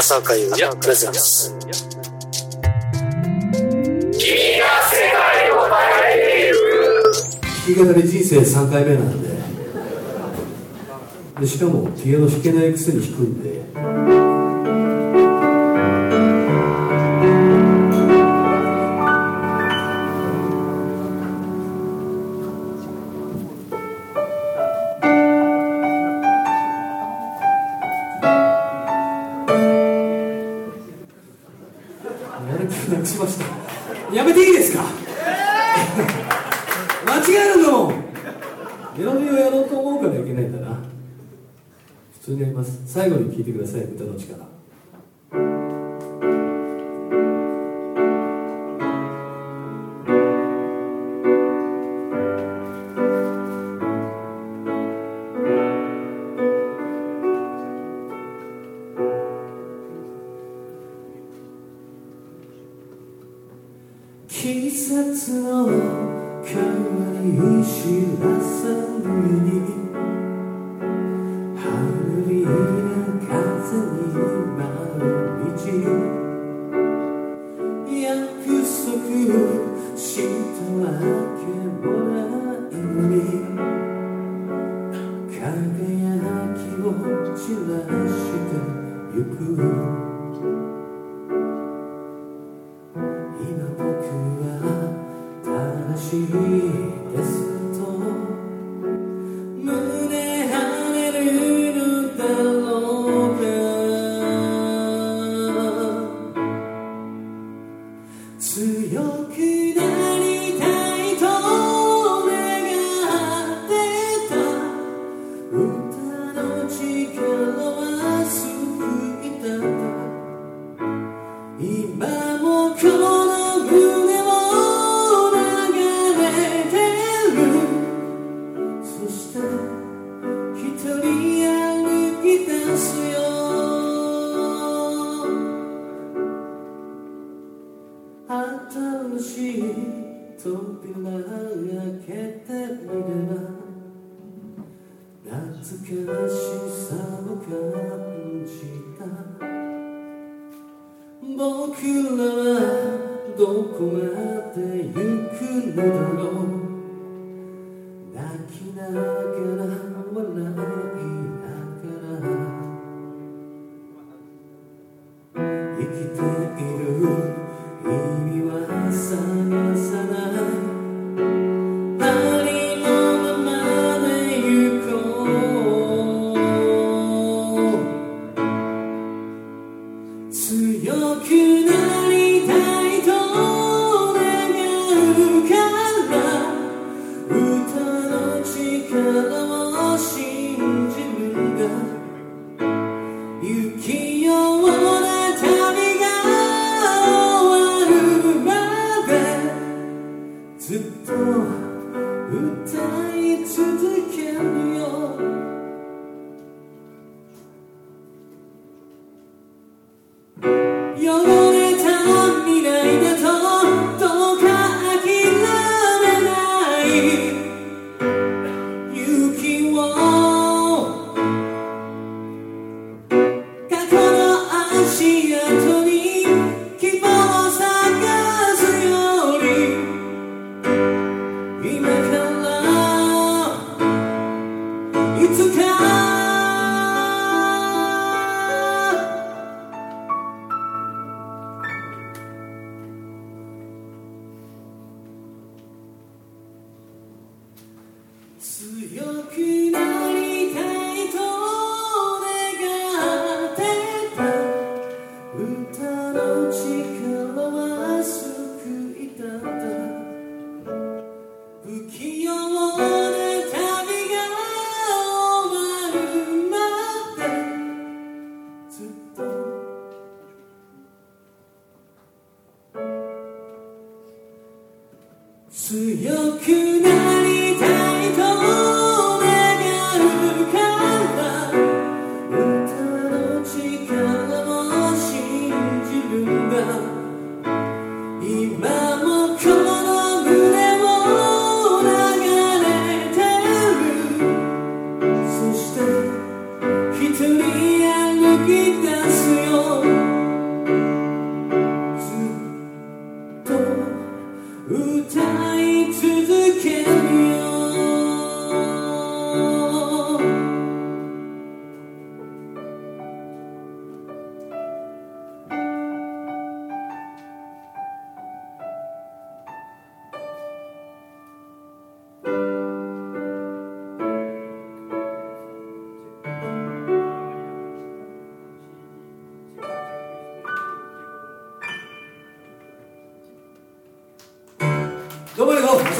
プレゼン君が世界を変えている。弾き語り人生3回目なんで。でしかもピアの弾けないくせに弾くんで。やめていいですか、えー、間違えるのメロディーをやろうと思うからいけないんだな。普通にやります。最後に聴いてください。歌の力。ずかしさを感じた。僕らはどこまで行くのだろう。泣きながら笑う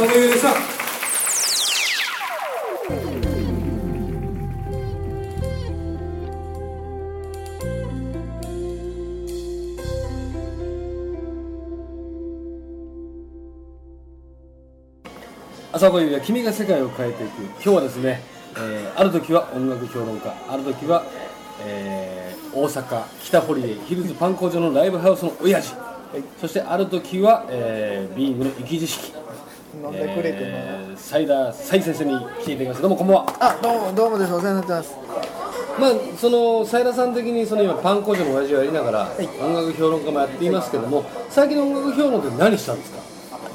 どうもありがとう浅野優でした。朝子優也君が世界を変えていく。今日はですね、えーある時は音楽評論家。ある時は、えー大阪北堀江ヒルズパン工場のライブハウスの親父、そしてある時は、えー、ビーイングの生き字式。飲んでくれても、えー、サイダーサイ先生に来ていただきましたどうもこんばんは。あどうもどうもです。お世話になってます。まあそのサイダーさん的にその今パン工場の親父をやりながら、音楽評論家もやっていますけども最近の音楽評論って何したんですか？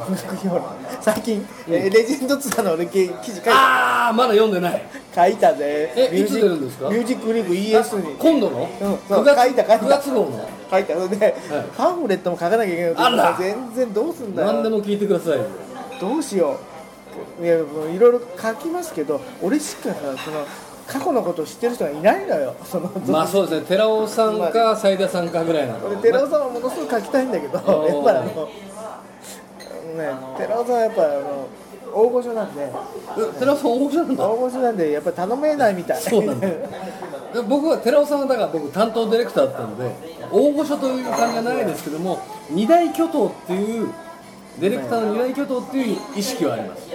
音楽評論。最近、えーレジェンドツアーの俺記記事書いああまだ読んでない。書いたぜ。えミュージックいつ出るんですか？ミュージックリーグ ES に。今度の、うん。そう9月書いた書いた。9月号の？書いた。ので、パンフレットも書かなきゃいけないあら。全然どうすんだよ。何でも聞いてくださいよどうしよう。いやもういろいろ書きますけど俺しかさその過去のことを知ってる人がいないのよ。そのまあそうですね。寺尾さんか斉田さんかぐらいなの。俺寺尾さんはものすごく書きたいんだけどやっぱりあのね寺尾さんはやっぱあの大御所なんで。え寺尾さん大御所なんだ？大御所なんでやっぱり頼めないみたい。そうなんだ。で僕は寺尾さんはだから僕担当ディレクターだったので大御所という感じはないですけども二大巨頭っていうディレクターの二大巨頭っていう意識はあります。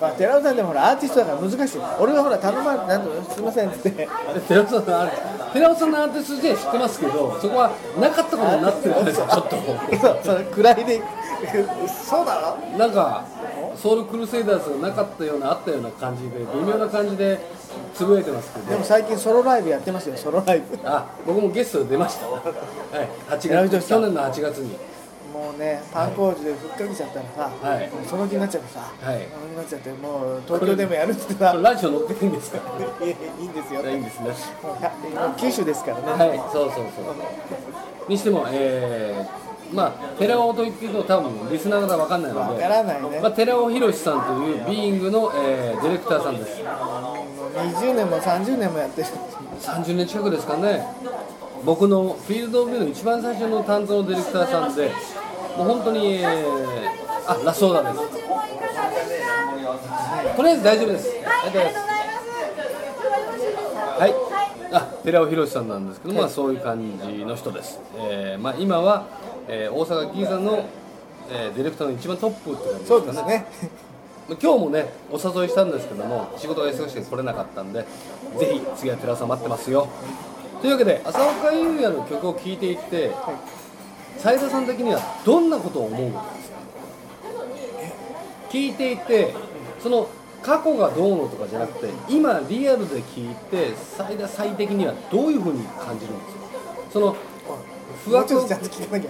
まあ、寺尾さんでもほらアーティストだから難しい。俺はほら頼まれてなんとすいませんっつってで寺尾さんのあれ寺尾さんのアーティスト自体知ってますけどそこはなかったことになってるんですよちょっと。そうその位で。そうだろ。なんかソウルクルセイダーズがなかったようなあったような感じで微妙な感じでつぶやいてますけど。でも最近ソロライブやってますよソロライブ。あ僕もゲストで出ました。はい8月。去年の8月にもうねパン工事でふっかけちゃったらさ、はい。その気になっちゃってさ、はい。その気になっちゃってもう東京でもやるっつってさラジオ乗ってくるんですか？いやいいんですよ。いいんですね。九州ですからね、はい。そうそうそうにしてもえー、まあ寺尾と言ってると多分リスナー方は分かんないのわでからないね、まあ、寺尾宏さんというビーイングの、えーディレクターさんです。もう20年も30年もやってる。30年近くですかね。僕のフィールドオブビューの一番最初の担当のディレクターさんでもう本当に、えー、あラスオーダーです。とりあえず大丈夫です。ありがとうございます。はい。あ寺尾宏さんなんですけど、まあ、そういう感じの人です、えーまあ、今は、えー大阪ギーザの、えーディレクターの一番トップって感じそうですね。今日もねお誘いしたんですけども仕事が忙しくて来れなかったんでぜひ次は寺尾さん待ってますよ。というわけで浅岡優也の曲を聴いていって斉田さん的にはどんなことを思うんですか？聞いていてその過去がどうのとかじゃなくて今リアルで聞いて斉田最的にはどういうふうに感じるんですか？その不もうちょっ惑といない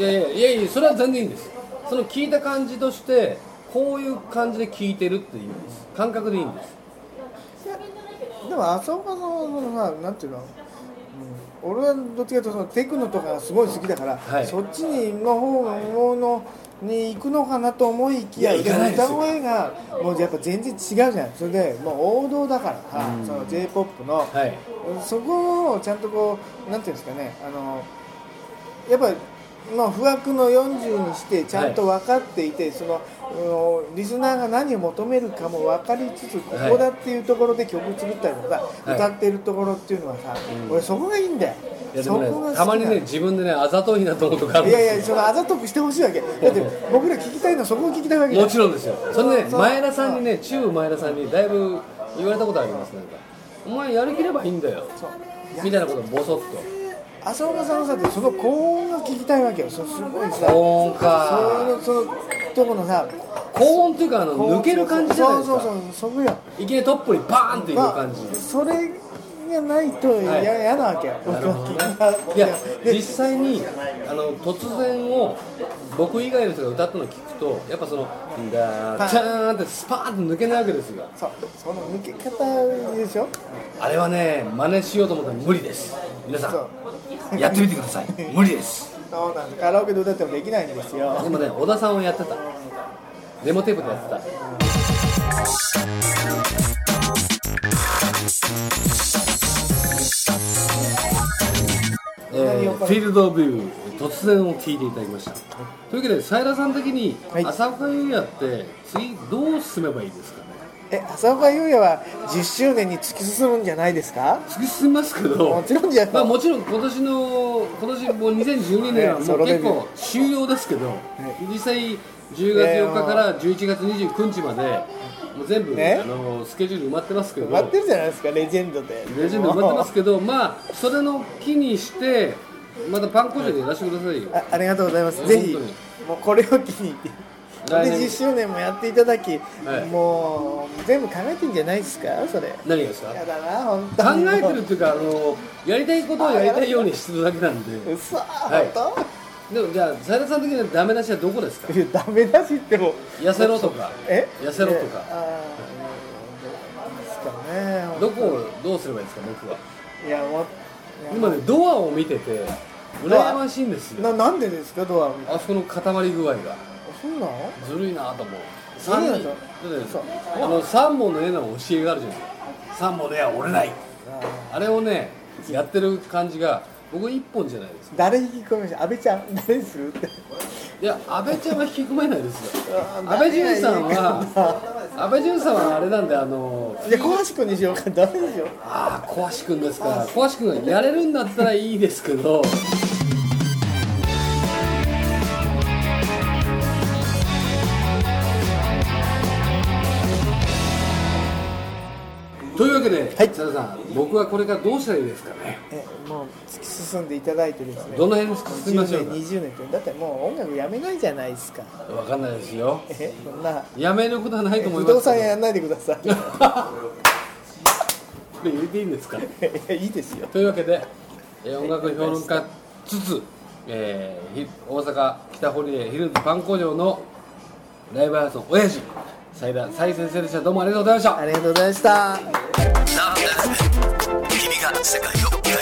やいやいやいやそれは全然いいんですその聞いた感じとしてこういう感じで聞いてるっていう意味です感覚でいいんです。でも浅岡さんはそのさなんていうの、うん、俺はどっちかというとそのテクノとかがすごい好きだから、はい。そっちにの方ものに行くのかなと思いきや歌声がもうやっぱ全然違うじゃん。それでもう王道だからさ、うん。その j p o p の、はい。そこをちゃんとこうなんていうんですかねあのやっぱまあ不惑の40にしてちゃんと分かっていて、そのうんリスナーが何を求めるかも分かりつつここだっていうところで曲作ったりとか、はい。歌ってるところっていうのはさ、うん。俺そこがいいんだよ。ねたまにね自分でねあざといなと思うとかあるんいやいやそのあざとくしてほしいわけ。だって僕ら聞きたいのはそこを聞きたいわけもちろんですよ。それね前田さんにねチューブ前田さんにだいぶ言われたことあります。なんかお前やりきればいいんだよ。みたいなことをボソッと浅岡さんのさその高音が聞きたいわけよ。そすごいさ。高音か。そのそのとこのさ高音っていうかあの抜ける感じじゃないですか。そうそうそう。そこよいきなりトップにバーンっていう感じ。まあそれがないと嫌、なわけ。よいやで実際にあの突然を僕以外の人が歌ったのを聞くとやっぱその「ダーチャーン」ってスパーンと抜けないわけですよ。そうその抜け方でしょ？あれはね真似しようと思ったら無理です。皆さそんやってみてください。無理です。そうなんです。カラオケで歌ってもできないんですよ。でもね小田さんはやってた。デモテープでやってたえーフィールドビュー突然を聞いていただきました。というわけで平さん的にはい。浅岡優也って次どう進めばいいですか？ねえ浅岡優也は10周年に突き進むんじゃないですか？突き進みますけどもちろんじゃまあ、もちろん今年の今年もう2012年はねもう結構終了ですけど、実際10月4日から11月29日までもう全部、ね。あのスケジュール埋まってますけど。待ってるじゃないですかレジェンドで。レジェンド埋まってますけどまあそれの機にしてまたパン工場でやらせてくださいよ、あありがとうございます。ぜひもうこれを機にで来年。10周年もやっていただき、はい。もう全部考えてんじゃないですかそれ。何がですか？やだな本考当に。えてるっていうかあのやりたいことをやりたいようにしてるだけなんで。うそい。本でもじゃあ斉田さん的にはダメ出しはどこですか？当いやダメだしっても。痩せろとか。え？痩せろとか。ねどこをどうすればいいですか僕は。いやも今ねドアを見てて羨ましいんですよ。ななんでですかドアを見て。あそこの固まり具合がそうなのずるいなと思う。三人だってそうあの三本の絵の教えがあるじゃないですか。三本の絵は折れない。あれをねやってる感じが僕一本じゃないです。か誰引き込みました安倍ちゃん誰にするって。いや安倍ちゃんは引き込めないですよ。安倍淳さんは安倍淳さんはあれなんであのじゃあ小橋君にしようか。ダメでしょああ小橋君ですか小橋君がやれるんだったらいいですけどわけで、はい。佐田さん僕はこれからどうしたらいいですかね？えもう突き進んでいただいてですね。どの辺に進みましょう10か？年20年ってだってもう音楽やめないじゃないですか。わかんないですよ。えそんな。やめることはないと思い不ます動産屋やんないでください。これ入れていいんですか？い やいいですよ。というわけで、えー音楽評論家つつ、えーひ大阪北堀江ヒルズパン工場のライブハウスの親父斉田斉先生でした。どうもありがとうございました。ありがとうございました。な君が世界を変え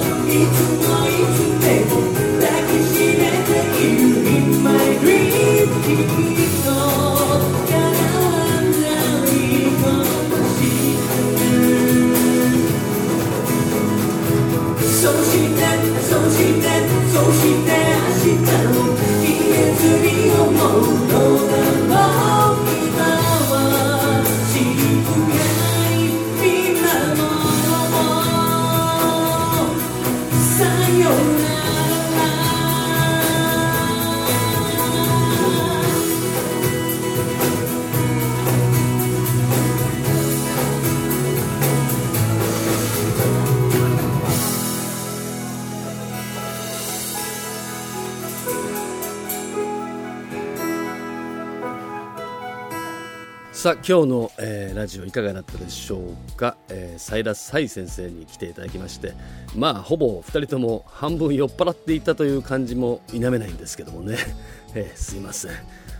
love me tonight. さあ今日の、えーラジオいかがだったでしょうか、えー、サイラス・サイ先生に来ていただきましてまあほぼ2人とも半分酔っ払っていたという感じも否めないんですけどもね、えーすいません。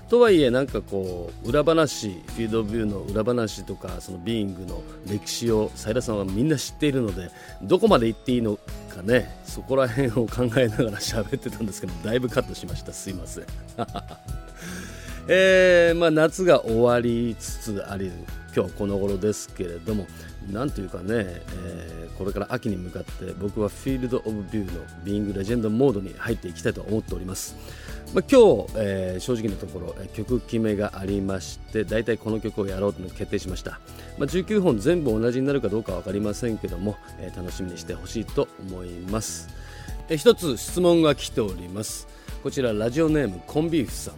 とはいえなんかこう裏話フィードビューの裏話とかそのビーイングの歴史をサイラさんはみんな知っているのでどこまで言っていいのかねそこら辺を考えながら喋ってたんですけどだいぶカットしました。すいません。えーまあ、夏が終わりつつあり今日この頃ですけれどもなんというかね、えーこれから秋に向かって僕はフィールド・オブ・ビューのビーイング・レジェンドモードに入っていきたいと思っております、まあ、今日、えー正直なところ曲決めがありまして大体この曲をやろうと決定しました、まあ、19本全部同じになるかどうか分かりませんけども、えー楽しみにしてほしいと思います。えー一つ質問が来ております。こちらラジオネームコンビーフさん。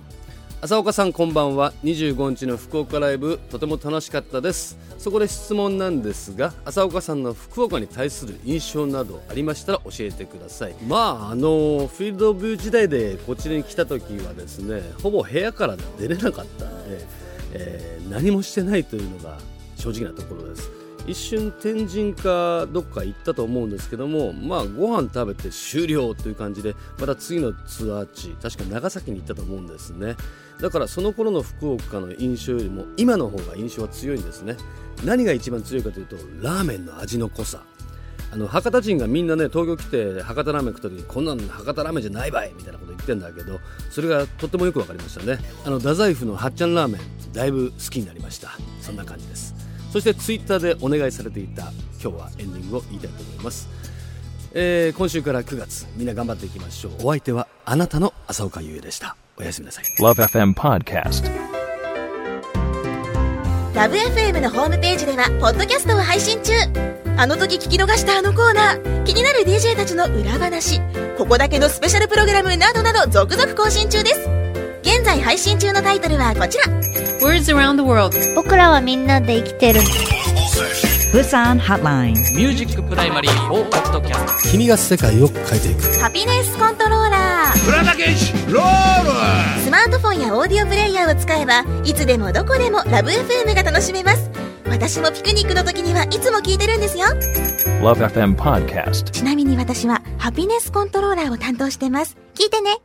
浅岡さんこんばんは。25日の福岡ライブとても楽しかったです。そこで質問なんですが浅岡さんの福岡に対する印象などありましたら教えてください。まああのフィールドビュー時代でこちらに来た時はですねほぼ部屋から出れなかったんで、えー何もしてないというのが正直なところです。一瞬天神かどっか行ったと思うんですけどもまあご飯食べて終了という感じでまた次のツアー地確か長崎に行ったと思うんですね。だからその頃の福岡の印象よりも今の方が印象は強いんですね。何が一番強いかというとラーメンの味の濃さ。あの博多人がみんなね東京来て博多ラーメン食った時にこんなの博多ラーメンじゃないばいみたいなこと言ってんだけどそれがとってもよく分かりましたね。あの太宰府のはっちゃんラーメンだいぶ好きになりました。そんな感じです。そしてツイッターでお願いされていた今日はエンディングを言いたいと思います、えー今週から9月みんな頑張っていきましょう。お相手はあなたの浅岡優也でした。おやすみなさい。Love FM Podcast. Love FM のホームページではポッドキャストを配信中。あの時聞き逃したあのコーナー。気になる DJ たちの裏話。ここだけのスペシャルプログラムなどなど続々更新中です現在配信中のタイトルはこちら。Words around the world. 僕らはみんなで生きてる。Busan Hotline. Music Primary for ポッドキャスト君が世界を変えていく。ハピネスコントローラー。スマートフォンやオーディオプレイヤーを使えばいつでもどこでもラブ f m が楽しめます。私もピクニックの時にはいつも聞いてるんですよ。Love FM Podcast. ちなみに私はハピネスコントローラーを担当してます。聞いてね